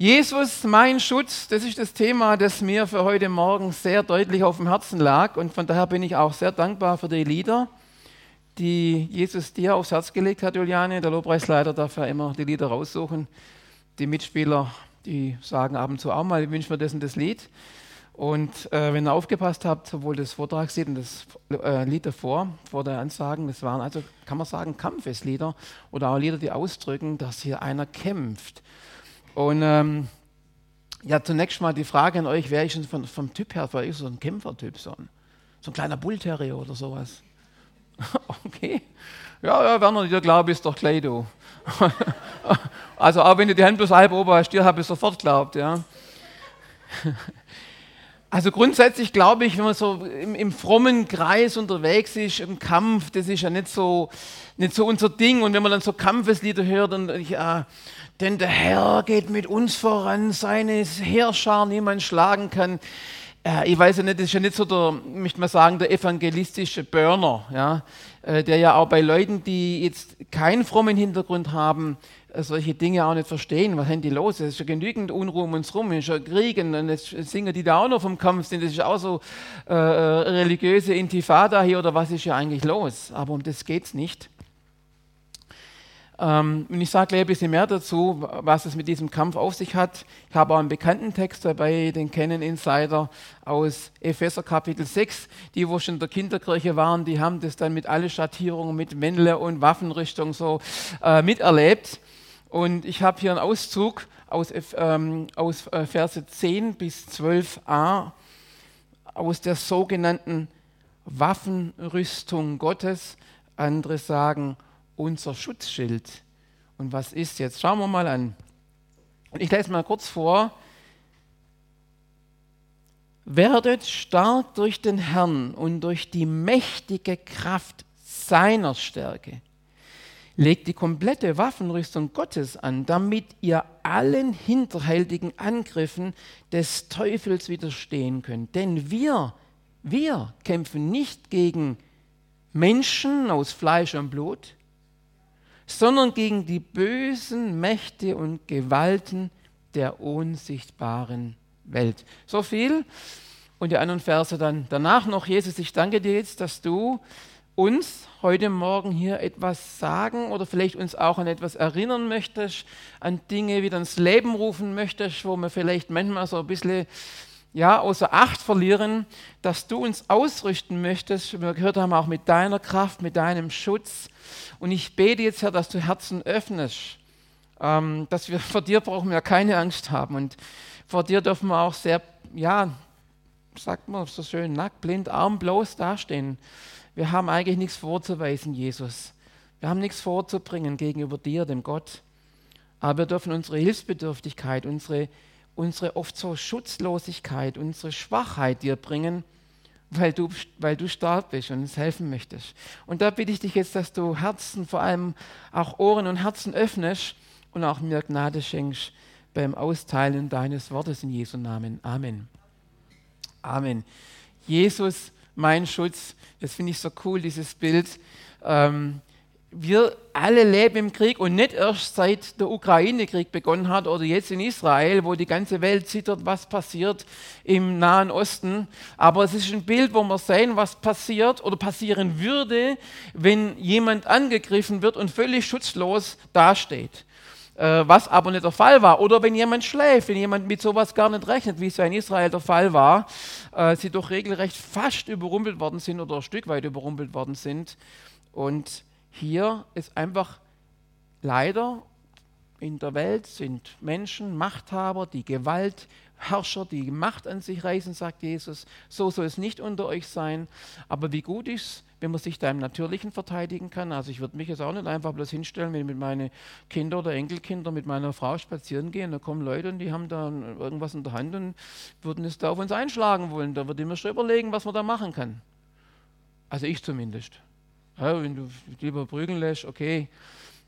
Jesus, mein Schutz, das ist das Thema, das mir für heute Morgen sehr deutlich auf dem Herzen lag. Und von daher bin ich auch sehr dankbar für die Lieder, die Jesus dir aufs Herz gelegt hat, Juliane. Der Lobpreisleiter darf ja immer die Lieder raussuchen. Die Mitspieler, die sagen ab und zu auch mal, ich wünsche mir das und das Lied. Und äh, wenn ihr aufgepasst habt, sowohl das Vortragslied und das äh, Lied davor, vor der Ansagen, das waren also, kann man sagen, Kampfeslieder oder auch Lieder, die ausdrücken, dass hier einer kämpft. Und ähm, ja, zunächst mal die Frage an euch, wer ist denn von, vom Typ her für euch so ein Kämpfertyp? So ein, so ein kleiner Bullterrier oder sowas? okay. Ja, ja, Werner, dir glaube ich, ist doch gleich du. also auch wenn du die Hand bloß halb oben hast, dir habe ich sofort geglaubt, ja. Also grundsätzlich glaube ich, wenn man so im, im, frommen Kreis unterwegs ist, im Kampf, das ist ja nicht so, nicht so unser Ding. Und wenn man dann so Kampfeslieder hört und ja, denn der Herr geht mit uns voran, seine Heerschar niemand schlagen kann. Äh, ich weiß ja nicht, das ist ja nicht so der, möchte man sagen, der evangelistische Burner, ja, äh, der ja auch bei Leuten, die jetzt keinen frommen Hintergrund haben, äh, solche Dinge auch nicht verstehen. Was haben die los? Es ist ja genügend Unruhe um uns rum, es ist ja Krieg und jetzt singen die da auch noch vom Kampf sind. Das ist auch so äh, religiöse Intifada hier oder was ist ja eigentlich los? Aber um das geht es nicht. Ähm, und ich sage gleich ein bisschen mehr dazu, was es mit diesem Kampf auf sich hat. Ich habe auch einen bekannten Text dabei, den kennen Insider aus Epheser Kapitel 6. Die, wo schon in der Kinderkirche waren, die haben das dann mit allen Schattierungen, mit Männle und Waffenrüstung so äh, miterlebt. Und ich habe hier einen Auszug aus, ähm, aus äh, Verse 10 bis 12a aus der sogenannten Waffenrüstung Gottes. Andere sagen unser Schutzschild. Und was ist jetzt? Schauen wir mal an. Ich lese mal kurz vor. Werdet stark durch den Herrn und durch die mächtige Kraft seiner Stärke. Legt die komplette Waffenrüstung Gottes an, damit ihr allen hinterhältigen Angriffen des Teufels widerstehen könnt. Denn wir, wir kämpfen nicht gegen Menschen aus Fleisch und Blut, sondern gegen die bösen Mächte und Gewalten der unsichtbaren Welt. So viel. Und die anderen Verse dann danach noch. Jesus, ich danke dir jetzt, dass du uns heute Morgen hier etwas sagen oder vielleicht uns auch an etwas erinnern möchtest, an Dinge wieder ins Leben rufen möchtest, wo wir vielleicht manchmal so ein bisschen ja, außer Acht verlieren, dass du uns ausrüsten möchtest. Wir gehört haben auch mit deiner Kraft, mit deinem Schutz. Und ich bete jetzt, Herr, dass du Herzen öffnest, ähm, dass wir vor dir brauchen wir keine Angst haben. Und vor dir dürfen wir auch sehr, ja, sagt man so schön, nackt, blind, arm, bloß dastehen. Wir haben eigentlich nichts vorzuweisen, Jesus. Wir haben nichts vorzubringen gegenüber dir, dem Gott. Aber wir dürfen unsere Hilfsbedürftigkeit, unsere unsere oft so Schutzlosigkeit, unsere Schwachheit dir bringen, weil du, weil du stark bist und uns helfen möchtest. Und da bitte ich dich jetzt, dass du Herzen, vor allem auch Ohren und Herzen öffnest und auch mir Gnade schenkst beim Austeilen deines Wortes in Jesu Namen. Amen. Amen. Jesus, mein Schutz, das finde ich so cool, dieses Bild. Ähm, wir alle leben im Krieg und nicht erst seit der Ukraine-Krieg begonnen hat oder jetzt in Israel, wo die ganze Welt zittert, was passiert im Nahen Osten. Aber es ist ein Bild, wo wir sehen, was passiert oder passieren würde, wenn jemand angegriffen wird und völlig schutzlos dasteht. Äh, was aber nicht der Fall war. Oder wenn jemand schläft, wenn jemand mit sowas gar nicht rechnet, wie es ja in Israel der Fall war, äh, sie doch regelrecht fast überrumpelt worden sind oder ein Stück weit überrumpelt worden sind. Und hier ist einfach leider in der Welt sind Menschen, Machthaber, die Gewaltherrscher, die Macht an sich reißen, sagt Jesus. So soll es nicht unter euch sein. Aber wie gut ist wenn man sich da im Natürlichen verteidigen kann. Also ich würde mich jetzt auch nicht einfach bloß hinstellen, wenn ich mit meinen Kindern oder Enkelkindern mit meiner Frau spazieren gehe. Da kommen Leute und die haben da irgendwas in der Hand und würden es da auf uns einschlagen wollen. Da würde ich mir schon überlegen, was man da machen kann. Also ich zumindest. Ja, wenn du lieber prügeln lässt, okay.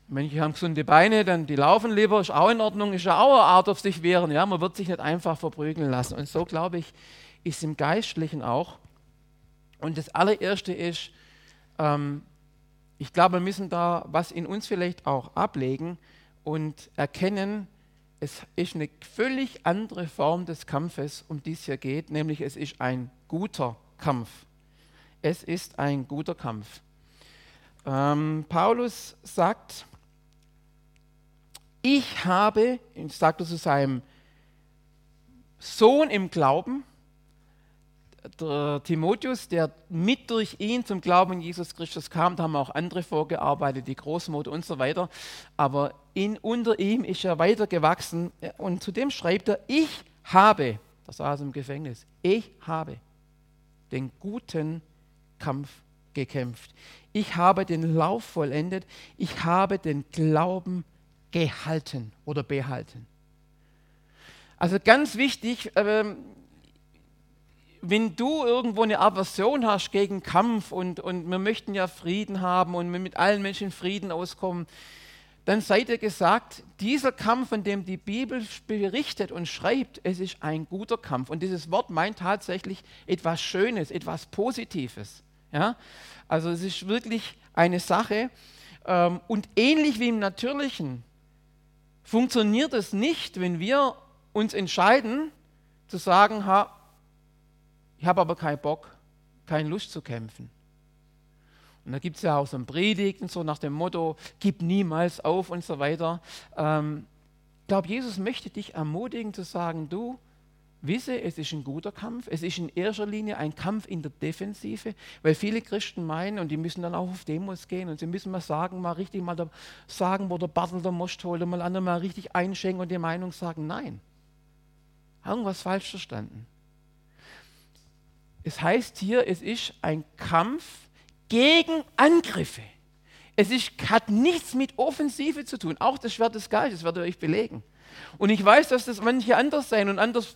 Manche haben gesunde Beine, dann die laufen lieber, ist auch in Ordnung, ist auch eine Art auf sich wehren. Ja, man wird sich nicht einfach verprügeln lassen. Und so, glaube ich, ist im Geistlichen auch. Und das allererste ist, ähm, ich glaube, wir müssen da was in uns vielleicht auch ablegen und erkennen, es ist eine völlig andere Form des Kampfes, um die es hier geht, nämlich es ist ein guter Kampf. Es ist ein guter Kampf. Ähm, Paulus sagt, ich habe, sagt er zu seinem Sohn im Glauben, der Timotheus, der mit durch ihn zum Glauben an Jesus Christus kam, da haben auch andere vorgearbeitet, die Großmutter und so weiter, aber in, unter ihm ist er weiter gewachsen. Und zudem schreibt er, ich habe, das saß im Gefängnis, ich habe den guten Kampf gekämpft. Ich habe den Lauf vollendet, ich habe den Glauben gehalten oder behalten. Also ganz wichtig, ähm, wenn du irgendwo eine Aversion hast gegen Kampf und, und wir möchten ja Frieden haben und mit allen Menschen Frieden auskommen, dann seid ihr gesagt, dieser Kampf, von dem die Bibel berichtet und schreibt, es ist ein guter Kampf. Und dieses Wort meint tatsächlich etwas Schönes, etwas Positives. Ja? Also es ist wirklich eine Sache. Ähm, und ähnlich wie im Natürlichen funktioniert es nicht, wenn wir uns entscheiden zu sagen, ha, ich habe aber keinen Bock, keine Lust zu kämpfen. Und da gibt es ja auch so ein Predigten, so nach dem Motto, gib niemals auf und so weiter. Ähm, ich glaube, Jesus möchte dich ermutigen zu sagen, du, wisse, es ist ein guter Kampf. Es ist in erster Linie ein Kampf in der Defensive, weil viele Christen meinen, und die müssen dann auch auf Demos gehen und sie müssen mal sagen, mal richtig mal sagen, wo der Bartel der Most holt und mal andere mal richtig einschenken und die Meinung sagen, nein. Irgendwas falsch verstanden. Es heißt hier, es ist ein Kampf gegen Angriffe. Es ist, hat nichts mit Offensive zu tun. Auch das Schwert des Geistes werde ich belegen. Und ich weiß, dass das manche anders sein und anders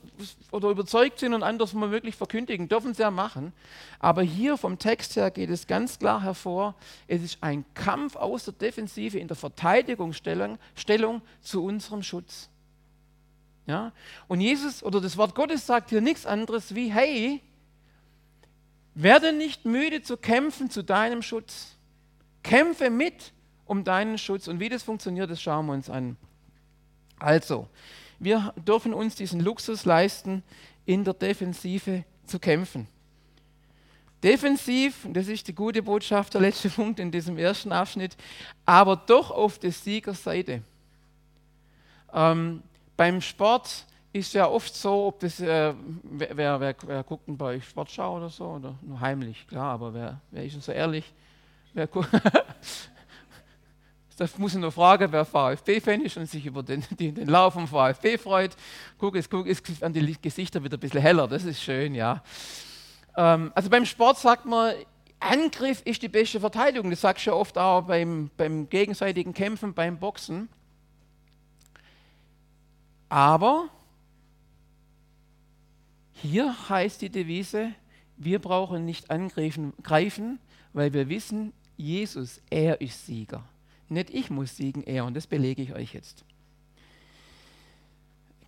oder überzeugt sind und anders womöglich verkündigen, dürfen sie ja machen. Aber hier vom Text her geht es ganz klar hervor, es ist ein Kampf aus der Defensive in der Verteidigungsstellung Stellung zu unserem Schutz. Ja? Und Jesus oder das Wort Gottes sagt hier nichts anderes wie, hey, werde nicht müde zu kämpfen zu deinem Schutz. Kämpfe mit um deinen Schutz. Und wie das funktioniert, das schauen wir uns an. Also, wir dürfen uns diesen Luxus leisten, in der Defensive zu kämpfen. Defensiv, das ist die gute Botschaft, der letzte Punkt in diesem ersten Abschnitt, aber doch auf der Siegerseite. Ähm, beim Sport ist ja oft so, ob das, äh, wer, wer, wer, wer, guckt denn bei euch Sportschau oder so, oder nur heimlich, klar, aber wer, wer ist denn so ehrlich? Wer das muss ich nur fragen, wer VfB-Fan ist und sich über den, den, den Lauf vom VfB freut. Guck, es guck, ist an die Gesichter wieder ein bisschen heller, das ist schön, ja. Ähm, also beim Sport sagt man, Angriff ist die beste Verteidigung. Das sagst du ja oft auch beim, beim gegenseitigen Kämpfen, beim Boxen. Aber hier heißt die Devise, wir brauchen nicht angreifen, greifen, weil wir wissen, Jesus, er ist Sieger. Nicht ich muss siegen, er. Und das belege ich euch jetzt.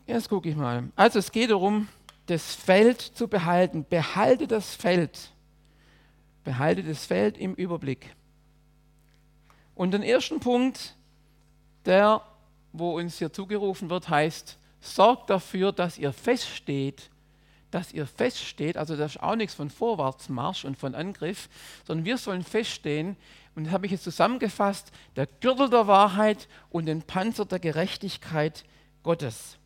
Erst gucke ich mal. Also es geht darum, das Feld zu behalten. Behalte das Feld. Behalte das Feld im Überblick. Und den ersten Punkt, der, wo uns hier zugerufen wird, heißt, sorgt dafür, dass ihr feststeht dass ihr feststeht, also das ist auch nichts von Vorwärtsmarsch und von Angriff, sondern wir sollen feststehen, und das habe ich jetzt zusammengefasst, der Gürtel der Wahrheit und den Panzer der Gerechtigkeit Gottes.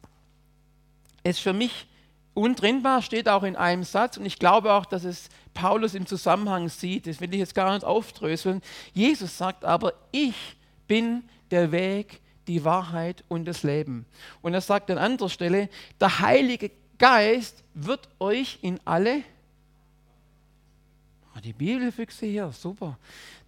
Es ist für mich untrennbar, steht auch in einem Satz, und ich glaube auch, dass es Paulus im Zusammenhang sieht, das will ich jetzt gar nicht aufdröseln. Jesus sagt aber, ich bin der Weg, die Wahrheit und das Leben. Und er sagt an anderer Stelle, der Heilige Geist wird euch in alle, oh, die Bibelfüchse hier, super.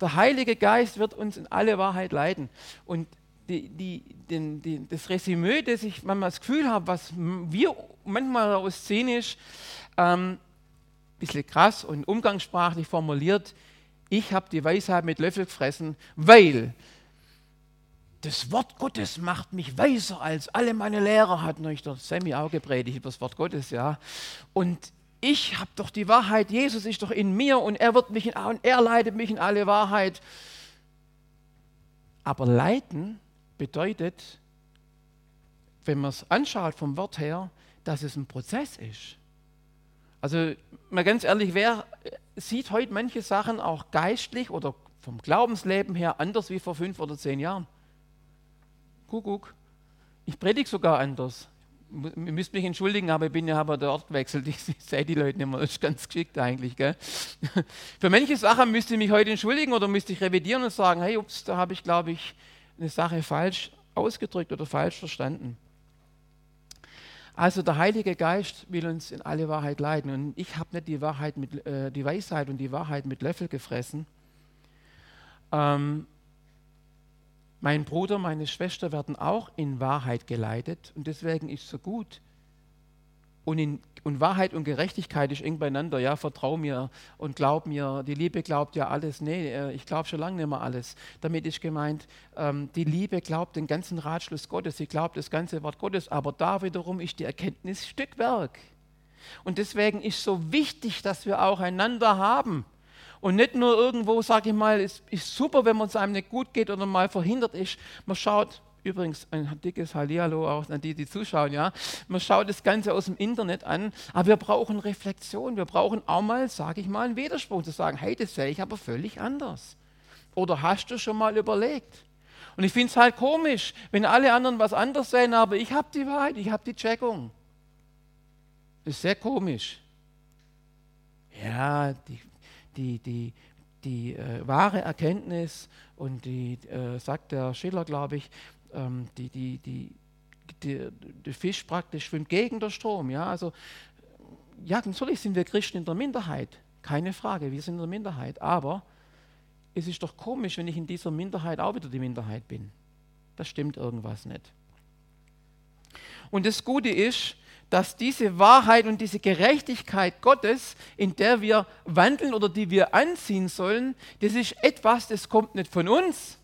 Der Heilige Geist wird uns in alle Wahrheit leiten. Und die, die, den, die, das Resümee, das ich manchmal das Gefühl habe, was wir manchmal daraus szenisch, ähm, bisschen krass und umgangssprachlich formuliert, ich habe die Weisheit mit Löffel gefressen, weil das Wort Gottes macht mich weiser als alle meine Lehrer, hat euch der Sammy auch gepredigt über das Wort Gottes, ja. Und ich habe doch die Wahrheit, Jesus ist doch in mir und er wird mich in, und er leitet mich in alle Wahrheit. Aber leiten bedeutet wenn man es anschaut vom Wort her, dass es ein Prozess ist. Also mal ganz ehrlich, wer sieht heute manche Sachen auch geistlich oder vom Glaubensleben her anders wie vor fünf oder zehn Jahren? Kuckuck. Ich predige sogar anders. Ihr müsst mich entschuldigen, aber ich bin ja aber der Ort gewechselt. Ich sehe die Leute nicht mehr. Das ist ganz geschickt eigentlich. Gell? Für manche Sachen müsste ich mich heute entschuldigen oder müsste ich revidieren und sagen: Hey, ups, da habe ich, glaube ich, eine Sache falsch ausgedrückt oder falsch verstanden. Also der Heilige Geist will uns in alle Wahrheit leiten. Und ich habe nicht die, Wahrheit mit, äh, die Weisheit und die Wahrheit mit Löffel gefressen. Ähm, mein Bruder, meine Schwester werden auch in Wahrheit geleitet und deswegen ist es so gut. Und, in, und Wahrheit und Gerechtigkeit ist eng beieinander. Ja, vertrau mir und glaub mir. Die Liebe glaubt ja alles. Nee, äh, ich glaube schon lange nicht mehr alles. Damit ist gemeint, ähm, die Liebe glaubt den ganzen Ratschluss Gottes. Sie glaubt das ganze Wort Gottes. Aber da wiederum ist die Erkenntnis Stückwerk. Und deswegen ist so wichtig, dass wir auch einander haben. Und nicht nur irgendwo, sage ich mal, es ist super, wenn es einem nicht gut geht oder mal verhindert ist. Man schaut, übrigens ein dickes Hallihallo auch an die, die zuschauen, ja. Man schaut das Ganze aus dem Internet an, aber wir brauchen Reflexion. Wir brauchen auch mal, sage ich mal, einen Widerspruch zu sagen, hey, das sehe ich aber völlig anders. Oder hast du schon mal überlegt? Und ich finde es halt komisch, wenn alle anderen was anderes sehen, aber ich habe die Wahrheit, ich habe die Checkung. Das ist sehr komisch. Ja, die die, die, die äh, wahre Erkenntnis und die, äh, sagt der Schiller, glaube ich, ähm, die, die, die, die, der Fisch praktisch schwimmt gegen den Strom. Ja? Also, ja, natürlich sind wir Christen in der Minderheit, keine Frage, wir sind in der Minderheit, aber es ist doch komisch, wenn ich in dieser Minderheit auch wieder die Minderheit bin. Das stimmt irgendwas nicht. Und das Gute ist, dass diese Wahrheit und diese Gerechtigkeit Gottes, in der wir wandeln oder die wir anziehen sollen, das ist etwas, das kommt nicht von uns.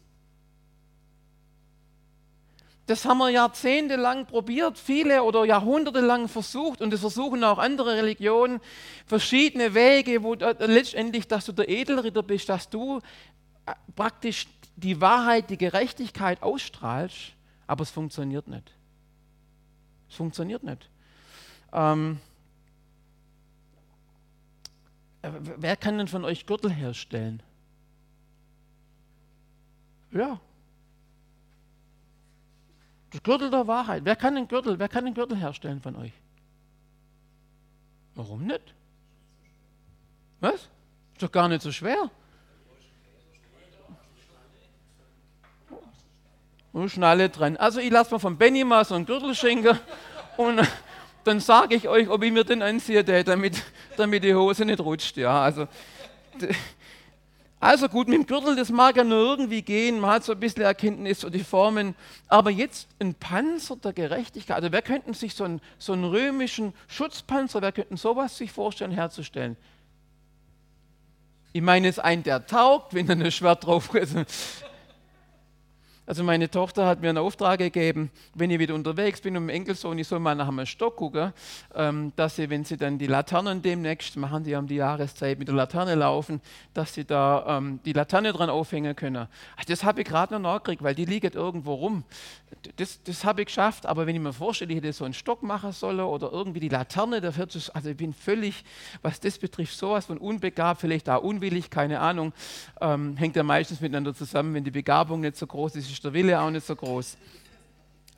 Das haben wir jahrzehntelang probiert, viele oder jahrhundertelang versucht und das versuchen auch andere Religionen, verschiedene Wege, wo letztendlich, dass du der Edelritter bist, dass du äh, praktisch die Wahrheit, die Gerechtigkeit ausstrahlst, aber es funktioniert nicht. Es funktioniert nicht. Ähm, wer kann denn von euch Gürtel herstellen? Ja. Das Gürtel der Wahrheit. Wer kann den Gürtel, wer kann den Gürtel herstellen von euch? Warum nicht? Was? Ist doch gar nicht so schwer. Oh, Schnalle dran. Also ich lasse mal von Benny mal so einen Gürtel schenken und dann sage ich euch, ob ich mir den anziehe, damit, damit die Hose nicht rutscht. Ja, also, also gut, mit dem Gürtel, das mag ja nur irgendwie gehen, man hat so ein bisschen Erkenntnis und die Formen, aber jetzt ein Panzer der Gerechtigkeit, also wer könnte sich so einen, so einen römischen Schutzpanzer, wer könnte sowas sich vorstellen herzustellen? Ich meine, es ist ein, der taugt, wenn er ein Schwert drauf ist. Also meine Tochter hat mir einen Auftrag gegeben, wenn ich wieder unterwegs bin und mein Enkelsohn, ich soll mal nach einem Stock gucken, ähm, dass sie, wenn sie dann die Laternen demnächst machen, die um die Jahreszeit mit der Laterne laufen, dass sie da ähm, die Laterne dran aufhängen können. Ach, das habe ich gerade noch nachgekriegt, weil die liegt irgendwo rum. Das, das habe ich geschafft, aber wenn ich mir vorstelle, ich hätte so einen Stock machen sollen oder irgendwie die Laterne, da wird es, also ich bin völlig, was das betrifft, sowas von unbegabt, vielleicht auch unwillig, keine Ahnung, ähm, hängt ja meistens miteinander zusammen, wenn die Begabung nicht so groß ist der Wille auch nicht so groß.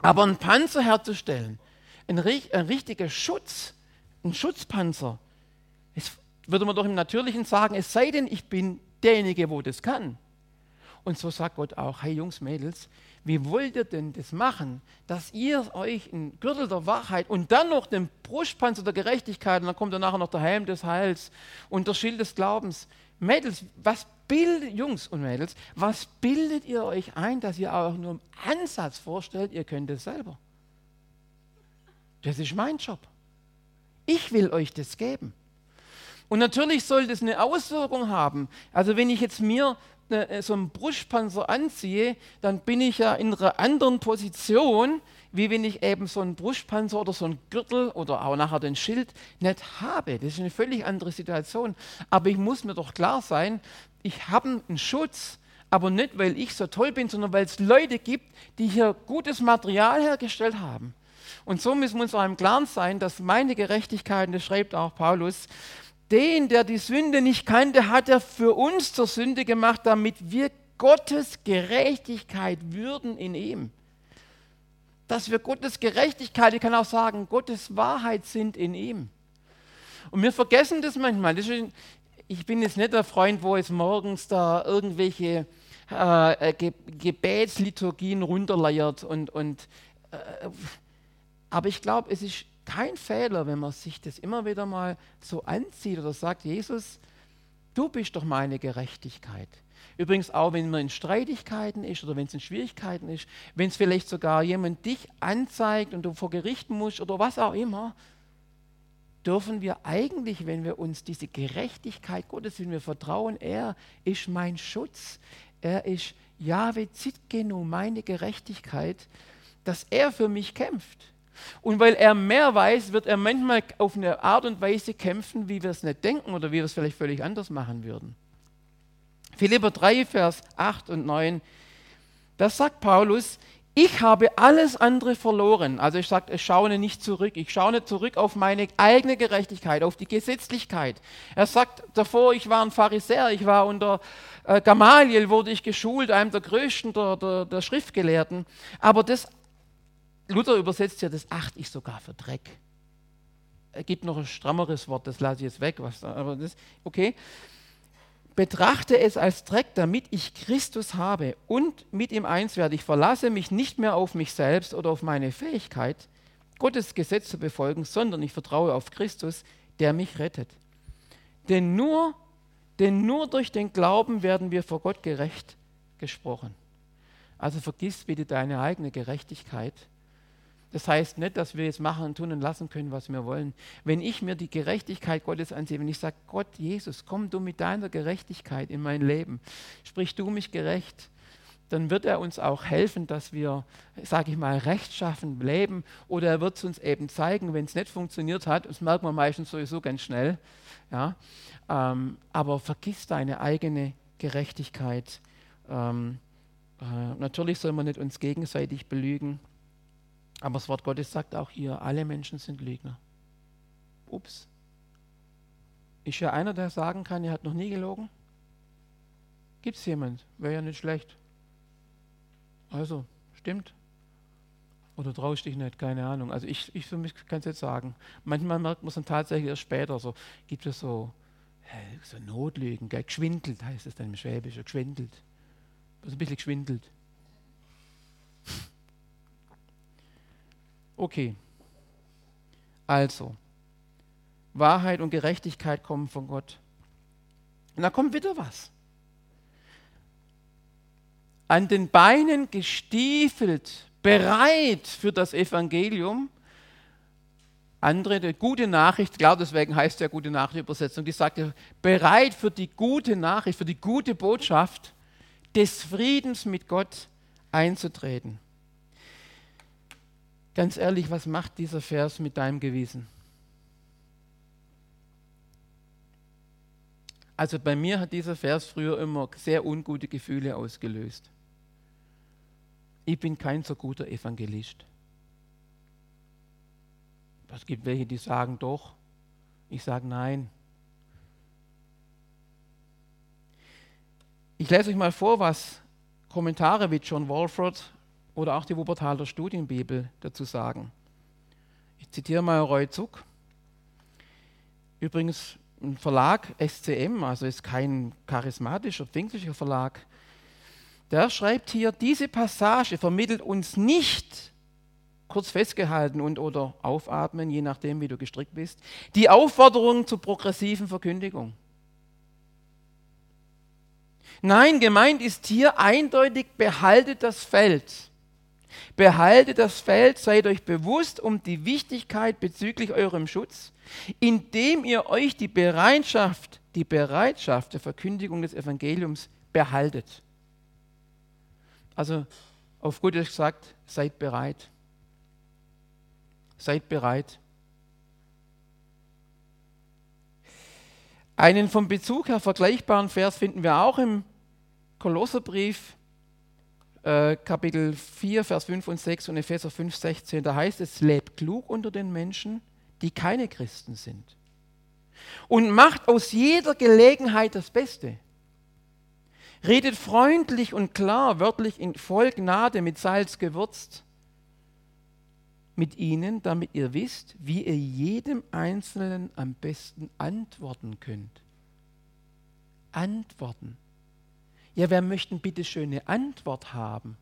Aber einen Panzer herzustellen, ein, ein richtiger Schutz, ein Schutzpanzer, das würde man doch im Natürlichen sagen, es sei denn, ich bin derjenige, wo das kann. Und so sagt Gott auch, hey Jungs, Mädels, wie wollt ihr denn das machen, dass ihr euch einen Gürtel der Wahrheit und dann noch den Brustpanzer der Gerechtigkeit und dann kommt dann nachher noch der Helm des Heils und der Schild des Glaubens. Mädels, was bildet, Jungs und Mädels, was bildet ihr euch ein, dass ihr auch nur im Ansatz vorstellt, ihr könnt es selber? Das ist mein Job. Ich will euch das geben. Und natürlich soll das eine Auswirkung haben. Also wenn ich jetzt mir äh, so einen Brustpanzer anziehe, dann bin ich ja in einer anderen Position, wie wenn ich eben so einen Brustpanzer oder so einen Gürtel oder auch nachher den Schild nicht habe. Das ist eine völlig andere Situation. Aber ich muss mir doch klar sein, ich habe einen Schutz, aber nicht, weil ich so toll bin, sondern weil es Leute gibt, die hier gutes Material hergestellt haben. Und so müssen wir uns auch im Klaren sein, dass meine Gerechtigkeit, und das schreibt auch Paulus, den, der die Sünde nicht kannte, hat er für uns zur Sünde gemacht, damit wir Gottes Gerechtigkeit würden in ihm. Dass wir Gottes Gerechtigkeit, ich kann auch sagen, Gottes Wahrheit sind in ihm. Und wir vergessen das manchmal. Ich bin jetzt nicht der Freund, wo es morgens da irgendwelche äh Ge Gebetsliturgien runterleiert. Und, und, äh, aber ich glaube, es ist kein Fehler, wenn man sich das immer wieder mal so anzieht oder sagt, Jesus, du bist doch meine Gerechtigkeit. Übrigens auch, wenn man in Streitigkeiten ist oder wenn es in Schwierigkeiten ist, wenn es vielleicht sogar jemand dich anzeigt und du vor Gericht musst oder was auch immer, dürfen wir eigentlich, wenn wir uns diese Gerechtigkeit Gottes, wenn wir vertrauen, er ist mein Schutz, er ist Jahwe Zitkenu, meine Gerechtigkeit, dass er für mich kämpft. Und weil er mehr weiß, wird er manchmal auf eine Art und Weise kämpfen, wie wir es nicht denken oder wie wir es vielleicht völlig anders machen würden. Philipper 3, Vers 8 und 9, da sagt Paulus, ich habe alles andere verloren. Also ich sage, ich schaue nicht zurück. Ich schaue zurück auf meine eigene Gerechtigkeit, auf die Gesetzlichkeit. Er sagt davor, ich war ein Pharisäer, ich war unter äh, Gamaliel, wurde ich geschult, einem der größten der, der, der Schriftgelehrten. Aber das, Luther übersetzt ja, das achte ich sogar für Dreck. Er gibt noch ein strammeres Wort, das lasse ich jetzt weg. Was, aber das, okay betrachte es als Dreck, damit ich Christus habe und mit ihm eins werde. Ich verlasse mich nicht mehr auf mich selbst oder auf meine Fähigkeit, Gottes Gesetz zu befolgen, sondern ich vertraue auf Christus, der mich rettet. Denn nur, denn nur durch den Glauben werden wir vor Gott gerecht gesprochen. Also vergiss bitte deine eigene Gerechtigkeit das heißt nicht, dass wir jetzt machen und tun und lassen können, was wir wollen. Wenn ich mir die Gerechtigkeit Gottes ansehe, wenn ich sage, Gott, Jesus, komm du mit deiner Gerechtigkeit in mein Leben, sprich du mich gerecht, dann wird er uns auch helfen, dass wir, sage ich mal, rechtschaffen leben oder er wird es uns eben zeigen, wenn es nicht funktioniert hat, das merkt man meistens sowieso ganz schnell, ja, ähm, aber vergiss deine eigene Gerechtigkeit. Ähm, äh, natürlich soll man nicht uns gegenseitig belügen, aber das Wort Gottes sagt auch hier, alle Menschen sind Lügner. Ups. Ist ja einer, der sagen kann, er hat noch nie gelogen? Gibt es jemand? Wäre ja nicht schlecht. Also, stimmt. Oder traust dich nicht, keine Ahnung. Also ich, ich für mich kann es jetzt sagen. Manchmal merkt man es dann tatsächlich erst später. So gibt es so, so Notlügen, gell? geschwindelt heißt es dann im Schwäbischen, geschwindelt. Also ein bisschen geschwindelt. Okay. Also, Wahrheit und Gerechtigkeit kommen von Gott. Und da kommt wieder was. An den Beinen gestiefelt, bereit für das Evangelium. Andere, die gute Nachricht, klar, deswegen heißt ja gute Nachricht Übersetzung, die sagt bereit für die gute Nachricht, für die gute Botschaft des Friedens mit Gott einzutreten. Ganz ehrlich, was macht dieser Vers mit deinem Gewissen? Also bei mir hat dieser Vers früher immer sehr ungute Gefühle ausgelöst. Ich bin kein so guter Evangelist. Es gibt welche, die sagen doch. Ich sage nein. Ich lese euch mal vor, was Kommentare wie John Walford oder auch die Wuppertaler Studienbibel dazu sagen. Ich zitiere mal Roy Zuck. Übrigens ein Verlag SCM, also ist kein charismatischer, pfingstlicher Verlag. Der schreibt hier, diese Passage vermittelt uns nicht, kurz festgehalten und oder aufatmen, je nachdem, wie du gestrickt bist, die Aufforderung zur progressiven Verkündigung. Nein, gemeint ist hier eindeutig, behaltet das Feld. Behaltet das Feld, seid euch bewusst um die Wichtigkeit bezüglich eurem Schutz, indem ihr euch die Bereitschaft, die Bereitschaft der Verkündigung des Evangeliums behaltet. Also auf gut gesagt, seid bereit. Seid bereit. Einen vom Bezug her vergleichbaren Vers finden wir auch im Kolosserbrief äh, Kapitel 4, Vers 5 und 6 und Epheser 5, 16, da heißt es, lebt klug unter den Menschen, die keine Christen sind. Und macht aus jeder Gelegenheit das Beste. Redet freundlich und klar, wörtlich in voll Gnade mit Salz gewürzt mit ihnen, damit ihr wisst, wie ihr jedem Einzelnen am besten antworten könnt. Antworten. Ja, wer möchte bitte schöne Antwort haben?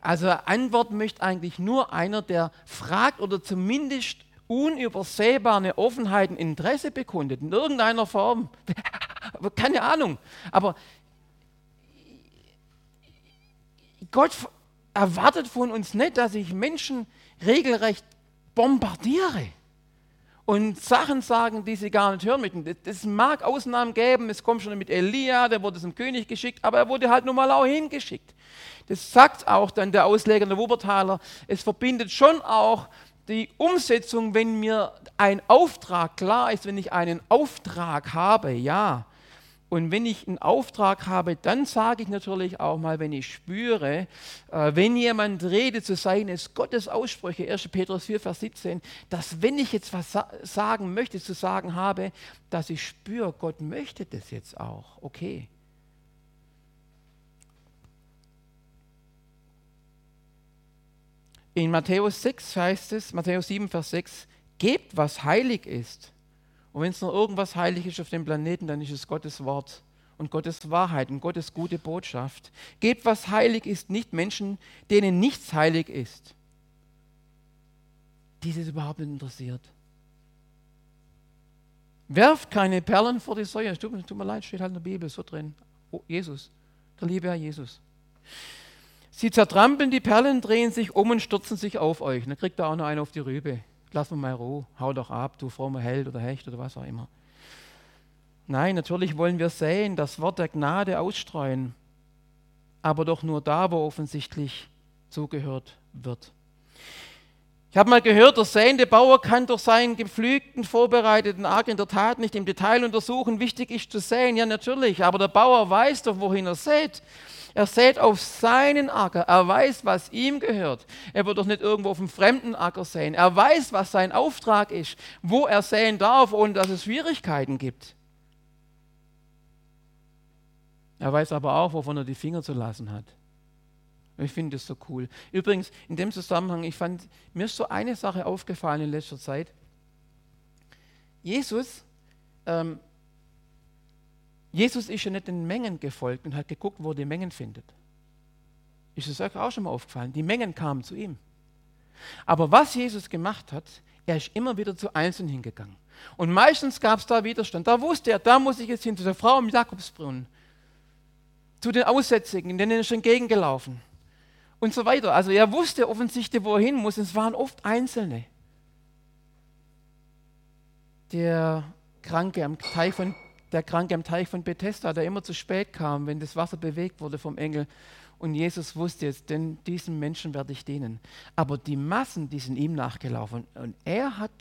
Also Antwort möchte eigentlich nur einer, der fragt oder zumindest unübersehbar eine Offenheit, ein Interesse bekundet, in irgendeiner Form. Keine Ahnung. Aber Gott erwartet von uns nicht, dass ich Menschen regelrecht bombardiere und Sachen sagen, die sie gar nicht hören möchten. Das mag Ausnahmen geben, es kommt schon mit Elia, der wurde zum König geschickt, aber er wurde halt nun mal auch hingeschickt. Das sagt auch dann der Ausleger, der Wuppertaler, es verbindet schon auch die Umsetzung, wenn mir ein Auftrag klar ist, wenn ich einen Auftrag habe, ja. Und wenn ich einen Auftrag habe, dann sage ich natürlich auch mal, wenn ich spüre, äh, wenn jemand redet, zu sein es Gottes Aussprüche, 1. Petrus 4, Vers 17, dass wenn ich jetzt was sa sagen möchte, zu sagen habe, dass ich spüre, Gott möchte das jetzt auch. Okay. In Matthäus 6 heißt es, Matthäus 7, Vers 6, gebt, was heilig ist. Und wenn es nur irgendwas heilig ist auf dem Planeten, dann ist es Gottes Wort und Gottes Wahrheit und Gottes gute Botschaft. Gebt, was heilig ist, nicht Menschen, denen nichts heilig ist. Die es überhaupt nicht interessiert. Werft keine Perlen vor die Säue. Tut, tut mir leid, steht halt in der Bibel so drin. Oh, Jesus, der liebe Herr Jesus. Sie zertrampeln die Perlen, drehen sich um und stürzen sich auf euch. Dann kriegt er auch noch einen auf die Rübe. Lass mir mal Ruhe, hau doch ab, du frommer Held oder Hecht oder was auch immer. Nein, natürlich wollen wir sehen, das Wort der Gnade ausstreuen, aber doch nur da, wo offensichtlich zugehört wird. Ich habe mal gehört, der säende Bauer kann durch seinen gepflügten, vorbereiteten Acker in der Tat nicht im Detail untersuchen. Wichtig ist zu säen, ja natürlich, aber der Bauer weiß doch, wohin er sät. Er sät auf seinen Acker. Er weiß, was ihm gehört. Er wird doch nicht irgendwo auf einem fremden Acker säen. Er weiß, was sein Auftrag ist, wo er säen darf, ohne dass es Schwierigkeiten gibt. Er weiß aber auch, wovon er die Finger zu lassen hat. Ich finde das so cool. Übrigens, in dem Zusammenhang, ich fand, mir ist so eine Sache aufgefallen in letzter Zeit. Jesus ähm, Jesus ist ja nicht den Mengen gefolgt und hat geguckt, wo er die Mengen findet. Ist es euch auch schon mal aufgefallen? Die Mengen kamen zu ihm. Aber was Jesus gemacht hat, er ist immer wieder zu Einzelnen hingegangen. Und meistens gab es da Widerstand. Da wusste er, da muss ich jetzt hin, zu der Frau im Jakobsbrunnen, zu den Aussätzigen, denen er entgegengelaufen und so weiter. Also er wusste offensichtlich, wo er hin muss. Es waren oft Einzelne. Der Kranke am Teich von der Kranke am Teich von Bethesda, der immer zu spät kam, wenn das Wasser bewegt wurde vom Engel. Und Jesus wusste jetzt, denn diesen Menschen werde ich dienen. Aber die Massen, die sind ihm nachgelaufen. Und er hat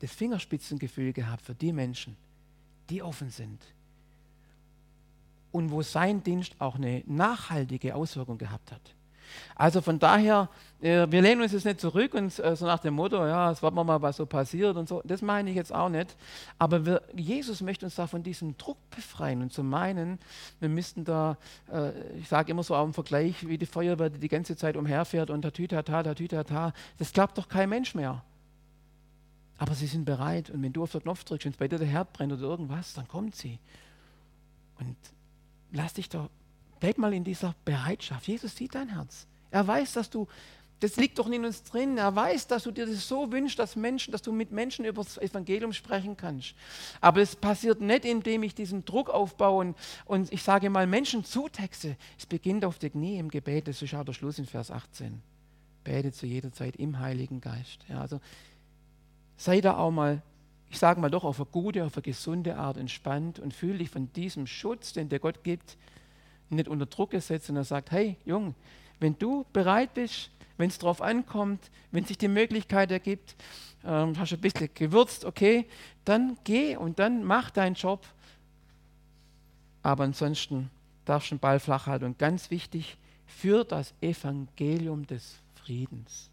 das Fingerspitzengefühl gehabt für die Menschen, die offen sind. Und wo sein Dienst auch eine nachhaltige Auswirkung gehabt hat. Also von daher, äh, wir lehnen uns jetzt nicht zurück und äh, so nach dem Motto, ja, es warten wir mal, was so passiert und so. Das meine ich jetzt auch nicht. Aber wir, Jesus möchte uns da von diesem Druck befreien und zu meinen, wir müssten da, äh, ich sage immer so auch im Vergleich, wie die Feuerwehr, die die ganze Zeit umherfährt und tatütata, tatütata, das glaubt doch kein Mensch mehr. Aber sie sind bereit und wenn du auf den Knopf drückst, es bei dir der Herd brennt oder irgendwas, dann kommt sie. Und lass dich doch Bleib mal in dieser Bereitschaft. Jesus sieht dein Herz. Er weiß, dass du, das liegt doch in uns drin. Er weiß, dass du dir das so wünschst, dass Menschen, dass du mit Menschen über das Evangelium sprechen kannst. Aber es passiert nicht, indem ich diesen Druck aufbaue und, und ich sage mal Menschen zutexte. Es beginnt auf der Knie im Gebet. Das ist auch der Schluss in Vers 18. Bete zu jeder Zeit im Heiligen Geist. Ja, also sei da auch mal ich sage mal doch auf eine gute, auf eine gesunde Art entspannt und fühle dich von diesem Schutz, den der Gott gibt, nicht unter Druck gesetzt und er sagt, hey Jung, wenn du bereit bist, wenn es darauf ankommt, wenn sich die Möglichkeit ergibt, ähm, hast du ein bisschen gewürzt, okay, dann geh und dann mach deinen Job. Aber ansonsten darfst du den Ball flach halten. Und ganz wichtig, für das Evangelium des Friedens.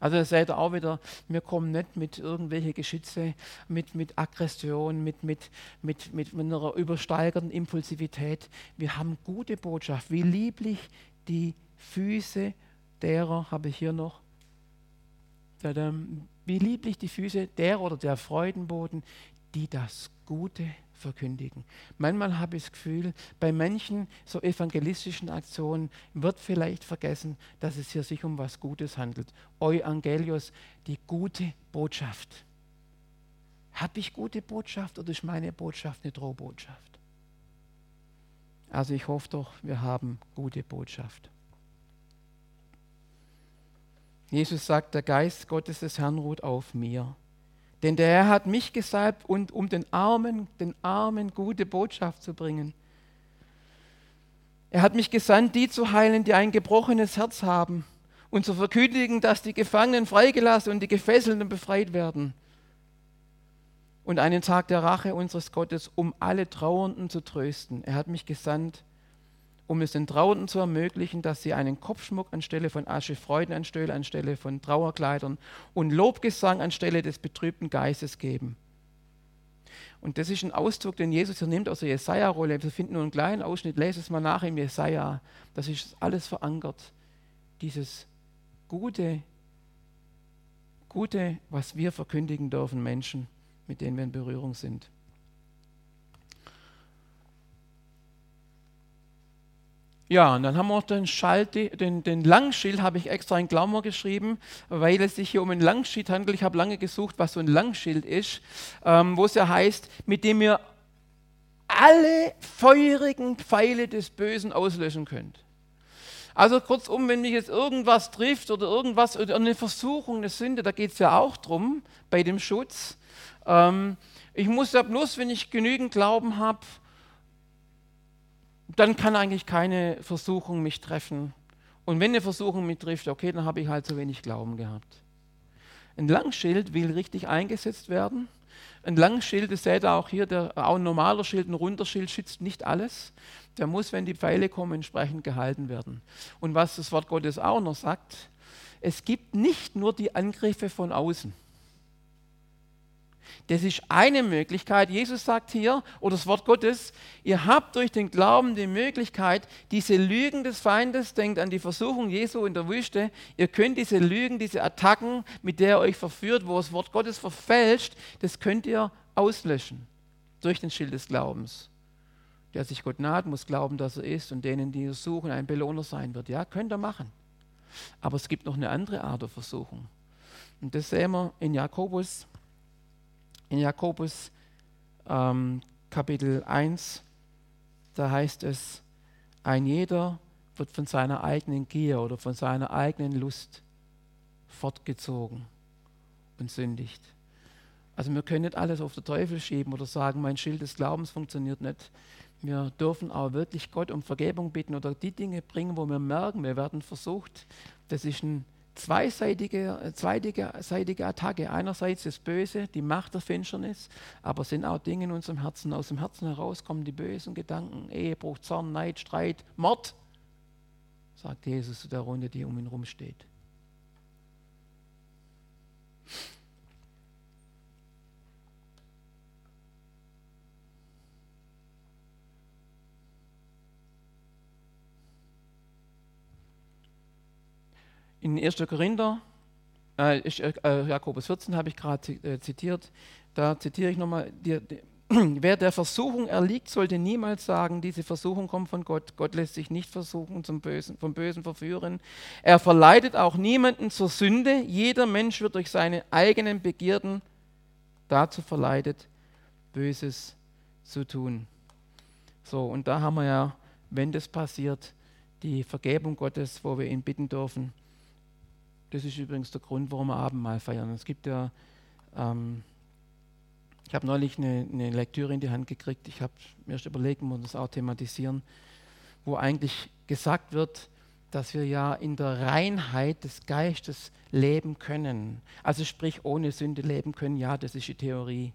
Also da seht ihr auch wieder, wir kommen nicht mit irgendwelchen Geschütze, mit, mit Aggression, mit, mit, mit, mit einer übersteigerten Impulsivität. Wir haben gute Botschaft. Wie lieblich die Füße derer, habe ich hier noch, wie lieblich die Füße der oder der Freudenboden, die das Gute verkündigen. Manchmal habe ich das Gefühl, bei manchen so evangelistischen Aktionen wird vielleicht vergessen, dass es hier sich um was Gutes handelt. Evangelios, die gute Botschaft. Habe ich gute Botschaft oder ist meine Botschaft eine Drohbotschaft? Also ich hoffe doch, wir haben gute Botschaft. Jesus sagt, der Geist Gottes des Herrn ruht auf mir denn der Herr hat mich gesalbt, und, um den Armen, den Armen gute Botschaft zu bringen. Er hat mich gesandt, die zu heilen, die ein gebrochenes Herz haben, und zu verkündigen, dass die Gefangenen freigelassen und die Gefesselten befreit werden. Und einen Tag der Rache unseres Gottes, um alle Trauernden zu trösten. Er hat mich gesandt, um es den Trauernden zu ermöglichen, dass sie einen Kopfschmuck anstelle von Asche, Freudenanstelle anstelle von Trauerkleidern und Lobgesang anstelle des betrübten Geistes geben. Und das ist ein Ausdruck, den Jesus hier nimmt aus der Jesaja-Rolle. Wir finden nur einen kleinen Ausschnitt, lese es mal nach im Jesaja. Das ist alles verankert. Dieses Gute, Gute, was wir verkündigen dürfen, Menschen, mit denen wir in Berührung sind. Ja, und dann haben wir den, Schalt, den, den Langschild, habe ich extra in Klammer geschrieben, weil es sich hier um ein Langschild handelt. Ich habe lange gesucht, was so ein Langschild ist, ähm, wo es ja heißt, mit dem ihr alle feurigen Pfeile des Bösen auslöschen könnt. Also kurzum, wenn mich jetzt irgendwas trifft oder irgendwas, oder eine Versuchung, eine Sünde, da geht es ja auch drum bei dem Schutz. Ähm, ich muss ja bloß, wenn ich genügend Glauben habe, dann kann eigentlich keine Versuchung mich treffen. Und wenn eine Versuchung mich trifft, okay, dann habe ich halt zu wenig Glauben gehabt. Ein Langschild will richtig eingesetzt werden. Ein Langschild, das seht ihr auch hier, der, auch ein normaler Schild, ein runder Schild schützt nicht alles. Der muss, wenn die Pfeile kommen, entsprechend gehalten werden. Und was das Wort Gottes auch noch sagt, es gibt nicht nur die Angriffe von außen. Das ist eine Möglichkeit. Jesus sagt hier, oder das Wort Gottes, ihr habt durch den Glauben die Möglichkeit, diese Lügen des Feindes, denkt an die Versuchung Jesu in der Wüste, ihr könnt diese Lügen, diese Attacken, mit der er euch verführt, wo das Wort Gottes verfälscht, das könnt ihr auslöschen durch den Schild des Glaubens. Der sich Gott naht, muss glauben, dass er ist und denen, die er suchen, ein Belohner sein wird. Ja, könnt ihr machen. Aber es gibt noch eine andere Art der Versuchung. Und das sehen wir in Jakobus in Jakobus ähm, Kapitel 1, da heißt es, ein jeder wird von seiner eigenen Gier oder von seiner eigenen Lust fortgezogen und sündigt. Also wir können nicht alles auf den Teufel schieben oder sagen, mein Schild des Glaubens funktioniert nicht. Wir dürfen auch wirklich Gott um Vergebung bitten oder die Dinge bringen, wo wir merken, wir werden versucht. Das ist ein zweiseitige, äh, zweiseitige Attacke. Einerseits das Böse, die Macht der Finsternis, aber sind auch Dinge in unserem Herzen. Aus dem Herzen heraus kommen die bösen Gedanken, Ehebruch, Zorn, Neid, Streit, Mord, sagt Jesus zu der Runde, die um ihn herum In 1. Korinther, äh, äh, Jakobus 14 habe ich gerade äh, zitiert, da zitiere ich nochmal, wer der Versuchung erliegt, sollte niemals sagen, diese Versuchung kommt von Gott. Gott lässt sich nicht versuchen, zum Bösen, vom Bösen verführen. Er verleitet auch niemanden zur Sünde. Jeder Mensch wird durch seine eigenen Begierden dazu verleitet, Böses zu tun. So, und da haben wir ja, wenn das passiert, die Vergebung Gottes, wo wir ihn bitten dürfen, das ist übrigens der Grund, warum wir Abendmahl feiern. Es gibt ja, ähm, ich habe neulich eine, eine, Lektüre in die Hand gekriegt, ich habe mir erst überlegt, wir das auch thematisieren, wo eigentlich gesagt wird, dass wir ja in der Reinheit des Geistes leben können. Also sprich, ohne Sünde leben können, ja, das ist die Theorie.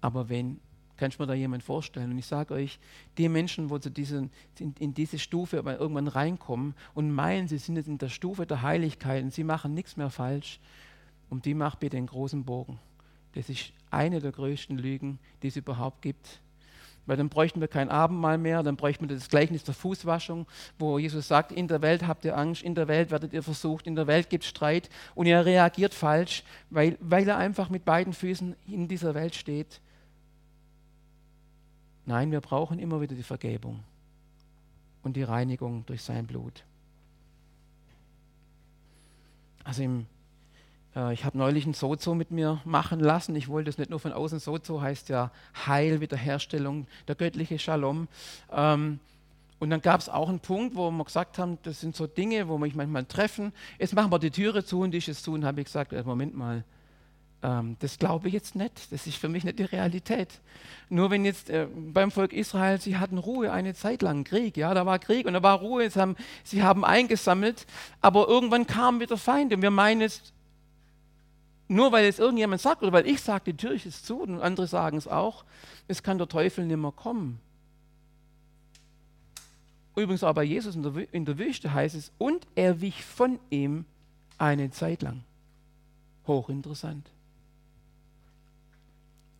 Aber wenn Kannst du mir da jemand vorstellen? Und ich sage euch, die Menschen, wo sie diesen, in, in, diese Stufe irgendwann reinkommen und meinen, sie sind jetzt in der Stufe der Heiligkeit und sie machen nichts mehr falsch, um die macht bitte den großen Bogen. Das ist eine der größten Lügen, die es überhaupt gibt. Weil dann bräuchten wir kein Abendmahl mehr, dann bräuchten wir das Gleichnis der Fußwaschung, wo Jesus sagt, in der Welt habt ihr Angst, in der Welt werdet ihr versucht, in der Welt gibt es Streit und er reagiert falsch, weil, weil er einfach mit beiden Füßen in dieser Welt steht. Nein, wir brauchen immer wieder die Vergebung und die Reinigung durch sein Blut. Also im äh, ich habe neulich ein Sozo mit mir machen lassen. Ich wollte es nicht nur von außen. Sozo heißt ja Heil, Wiederherstellung, der göttliche Shalom. Ähm, und dann gab es auch einen Punkt, wo wir gesagt haben, das sind so Dinge, wo wir mich manchmal treffen. Jetzt machen wir die Türe zu und ich es zu und habe ich gesagt, äh, Moment mal, ähm, das glaube ich jetzt nicht. Das ist für mich nicht die Realität. Nur wenn jetzt äh, beim Volk Israel, sie hatten Ruhe eine Zeit lang, Krieg, ja, da war Krieg und da war Ruhe, haben, sie haben eingesammelt, aber irgendwann kam wieder Feind und wir meinen jetzt, nur weil es irgendjemand sagt oder weil ich sage, die Tür ist zu und andere sagen es auch, es kann der Teufel nicht mehr kommen. Übrigens auch bei Jesus in der, in der Wüste heißt es, und er wich von ihm eine Zeit lang. Hochinteressant.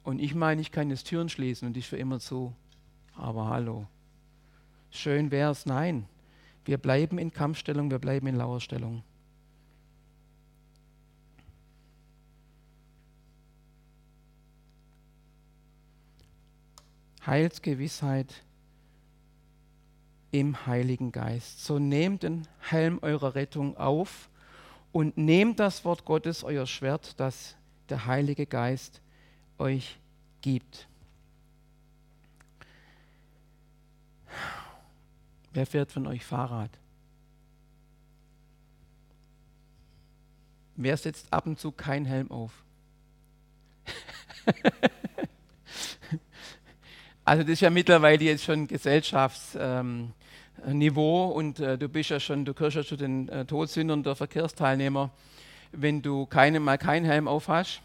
Und ich meine, ich kann jetzt Türen schließen und ich für immer zu. Aber hallo. Schön wäre es, nein. Wir bleiben in Kampfstellung, wir bleiben in Lauerstellung. Heilsgewissheit im Heiligen Geist. So nehmt den Helm eurer Rettung auf und nehmt das Wort Gottes, euer Schwert, das der Heilige Geist euch gibt. Wer fährt von euch Fahrrad? Wer setzt ab und zu keinen Helm auf? Also das ist ja mittlerweile jetzt schon Gesellschaftsniveau ähm, und äh, du bist ja schon, du gehörst ja zu den äh, Todsündern der Verkehrsteilnehmer, wenn du keine, mal keinen Helm auf hast.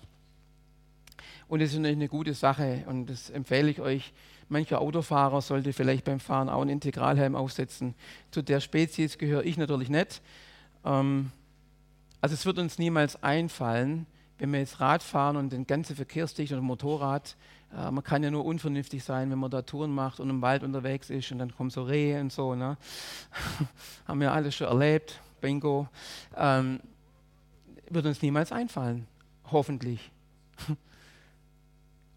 Und das ist natürlich eine gute Sache und das empfehle ich euch. Mancher Autofahrer sollte vielleicht beim Fahren auch einen Integralhelm aufsetzen. Zu der Spezies gehöre ich natürlich nicht. Ähm, also es wird uns niemals einfallen, wenn wir jetzt Rad fahren und den ganzen Verkehrsdicht oder Motorrad äh, man kann ja nur unvernünftig sein, wenn man da Touren macht und im Wald unterwegs ist und dann kommen so Rehe und so. Ne? Haben wir alles schon erlebt, Bingo. Ähm, wird uns niemals einfallen, hoffentlich.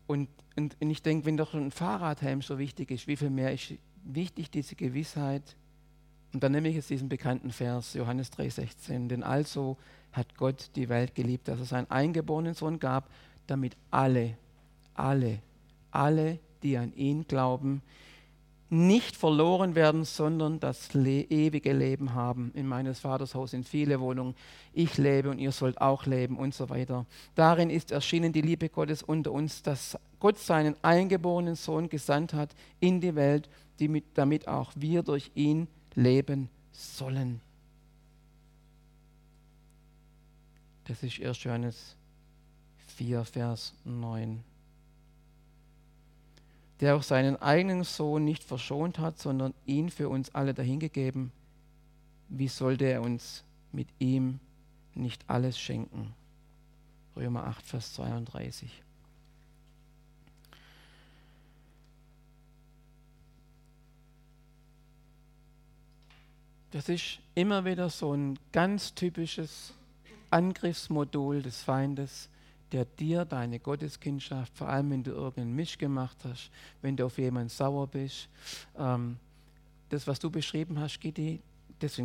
und, und, und ich denke, wenn doch ein Fahrradhelm so wichtig ist, wie viel mehr ist wichtig diese Gewissheit? Und dann nehme ich jetzt diesen bekannten Vers, Johannes 3,16. Denn also hat Gott die Welt geliebt, dass er seinen eingeborenen Sohn gab, damit alle alle, alle, die an ihn glauben, nicht verloren werden, sondern das le ewige Leben haben. In meines Vaters Haus sind viele Wohnungen. Ich lebe und ihr sollt auch leben und so weiter. Darin ist erschienen die Liebe Gottes unter uns, dass Gott seinen eingeborenen Sohn gesandt hat in die Welt, mit, damit auch wir durch ihn leben sollen. Das ist 1. Johannes 4, Vers 9 der auch seinen eigenen Sohn nicht verschont hat, sondern ihn für uns alle dahingegeben, wie sollte er uns mit ihm nicht alles schenken? Römer 8, Vers 32. Das ist immer wieder so ein ganz typisches Angriffsmodul des Feindes, der dir deine Gotteskindschaft, vor allem wenn du irgendeinen Misch gemacht hast, wenn du auf jemanden sauer bist, ähm, das, was du beschrieben hast, Gitti,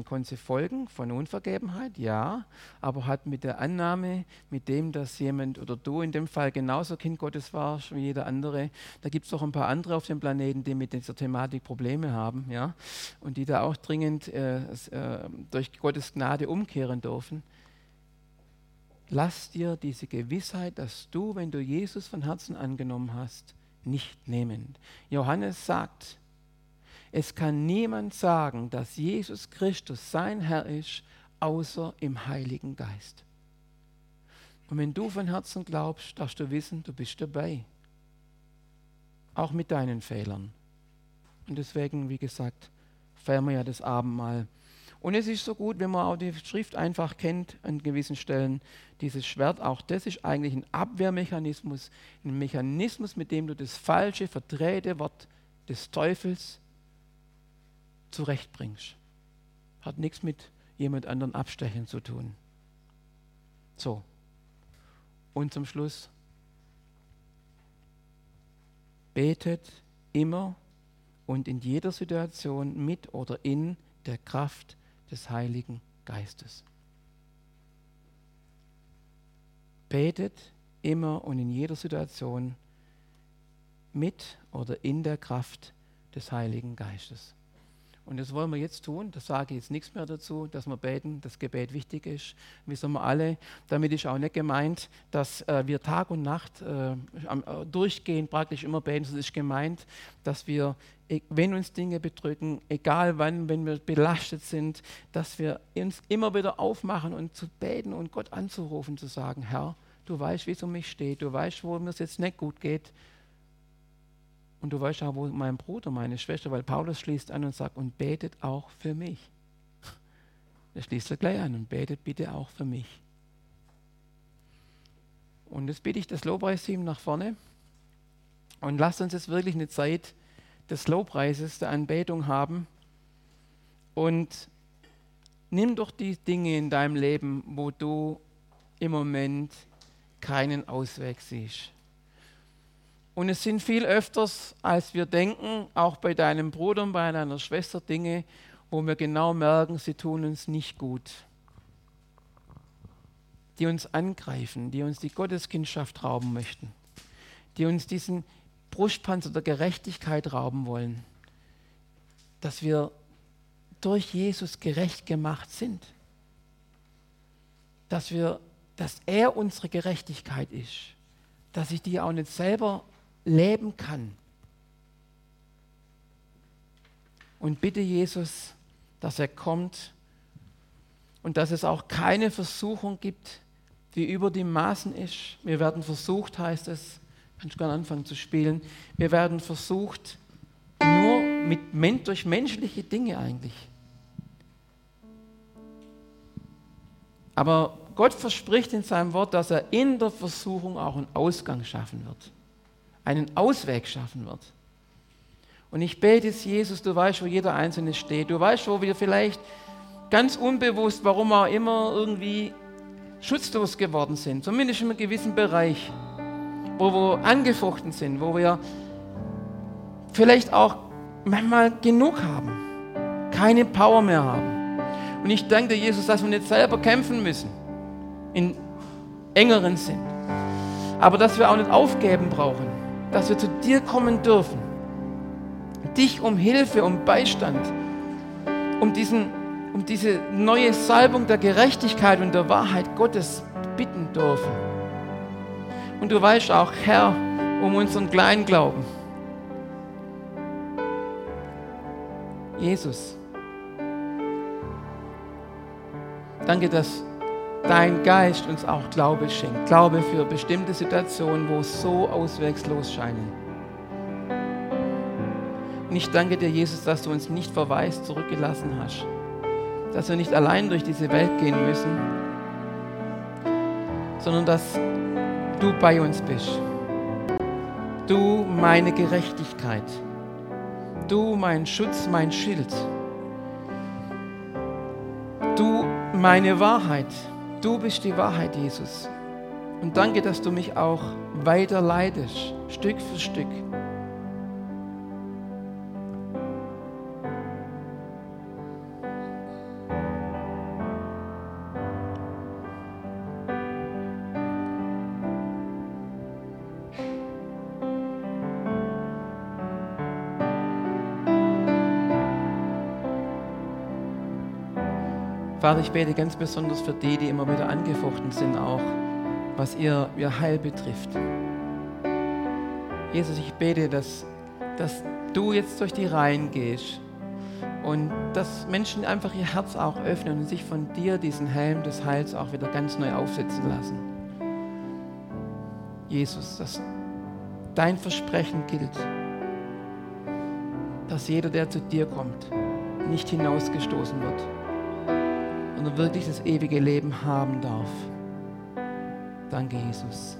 konnte sie folgen von Unvergebenheit, ja, aber hat mit der Annahme, mit dem, dass jemand oder du in dem Fall genauso Kind Gottes warst wie jeder andere, da gibt es auch ein paar andere auf dem Planeten, die mit dieser Thematik Probleme haben, ja, und die da auch dringend äh, äh, durch Gottes Gnade umkehren dürfen lass dir diese Gewissheit, dass du, wenn du Jesus von Herzen angenommen hast, nicht nehmen. Johannes sagt, es kann niemand sagen, dass Jesus Christus sein Herr ist, außer im Heiligen Geist. Und wenn du von Herzen glaubst, darfst du wissen, du bist dabei. auch mit deinen Fehlern. Und deswegen, wie gesagt, feiern wir ja das Abendmahl. Und es ist so gut, wenn man auch die Schrift einfach kennt an gewissen Stellen. Dieses Schwert, auch das ist eigentlich ein Abwehrmechanismus, ein Mechanismus, mit dem du das falsche, verdrehte Wort des Teufels zurechtbringst. Hat nichts mit jemand anderen abstechen zu tun. So. Und zum Schluss. Betet immer und in jeder Situation mit oder in der Kraft des Heiligen Geistes. Betet immer und in jeder Situation mit oder in der Kraft des Heiligen Geistes. Und das wollen wir jetzt tun. Das sage ich jetzt nichts mehr dazu, dass wir beten, das Gebet wichtig ist. Wissen wir alle. Damit ist auch nicht gemeint, dass äh, wir Tag und Nacht äh, äh durchgehend praktisch immer beten. Es ist gemeint, dass wir, e, wenn uns Dinge bedrücken, egal wann, wenn wir belastet sind, dass wir uns immer wieder aufmachen und zu beten und Gott anzurufen, zu sagen, Herr, du weißt, wie es um mich steht, du weißt, wo mir es jetzt nicht gut geht und du weißt auch, wo mein Bruder, meine Schwester, weil Paulus schließt an und sagt, und betet auch für mich. Er schließt er gleich an und betet bitte auch für mich. Und jetzt bitte ich das Lobpreisteam nach vorne und lasst uns jetzt wirklich eine Zeit des Lobpreises, der Anbetung haben. Und nimm doch die Dinge in deinem Leben, wo du im Moment keinen Ausweg siehst. Und es sind viel öfters, als wir denken, auch bei deinem Bruder und bei deiner Schwester Dinge, wo wir genau merken, sie tun uns nicht gut. Die uns angreifen, die uns die Gotteskindschaft rauben möchten, die uns diesen Brustpanzer der Gerechtigkeit rauben wollen, dass wir durch Jesus gerecht gemacht sind, dass wir, dass er unsere Gerechtigkeit ist, dass ich die auch nicht selber leben kann. Und bitte Jesus, dass er kommt und dass es auch keine Versuchung gibt, die über die Maßen ist. Wir werden versucht, heißt es, kannst du gerne anfangen zu spielen, wir werden versucht, nur mit, durch menschliche Dinge eigentlich. Aber Gott verspricht in seinem Wort, dass er in der Versuchung auch einen Ausgang schaffen wird einen Ausweg schaffen wird. Und ich bete jetzt, Jesus, du weißt, wo jeder Einzelne steht. Du weißt, wo wir vielleicht ganz unbewusst, warum auch immer, irgendwie schutzlos geworden sind. Zumindest in einem gewissen Bereich, wo wir angefochten sind, wo wir vielleicht auch manchmal genug haben, keine Power mehr haben. Und ich danke dir, Jesus, dass wir nicht selber kämpfen müssen, in engeren Sinn, aber dass wir auch nicht aufgeben brauchen dass wir zu dir kommen dürfen, dich um Hilfe, um Beistand, um, diesen, um diese neue Salbung der Gerechtigkeit und der Wahrheit Gottes bitten dürfen. Und du weißt auch, Herr, um unseren kleinen Glauben. Jesus, danke, dass dein Geist uns auch Glaube schenkt. Glaube für bestimmte Situationen, wo es so auswegslos scheinen. Und ich danke dir, Jesus, dass du uns nicht verwaist zurückgelassen hast. Dass wir nicht allein durch diese Welt gehen müssen, sondern dass du bei uns bist. Du meine Gerechtigkeit. Du mein Schutz, mein Schild. Du meine Wahrheit. Du bist die Wahrheit, Jesus. Und danke, dass du mich auch weiter leidest, Stück für Stück. Vater, ich bete ganz besonders für die, die immer wieder angefochten sind, auch was ihr, ihr Heil betrifft. Jesus, ich bete, dass, dass du jetzt durch die Reihen gehst und dass Menschen einfach ihr Herz auch öffnen und sich von dir diesen Helm des Heils auch wieder ganz neu aufsetzen lassen. Jesus, dass dein Versprechen gilt, dass jeder, der zu dir kommt, nicht hinausgestoßen wird, sondern wirklich das ewige Leben haben darf. Danke, Jesus.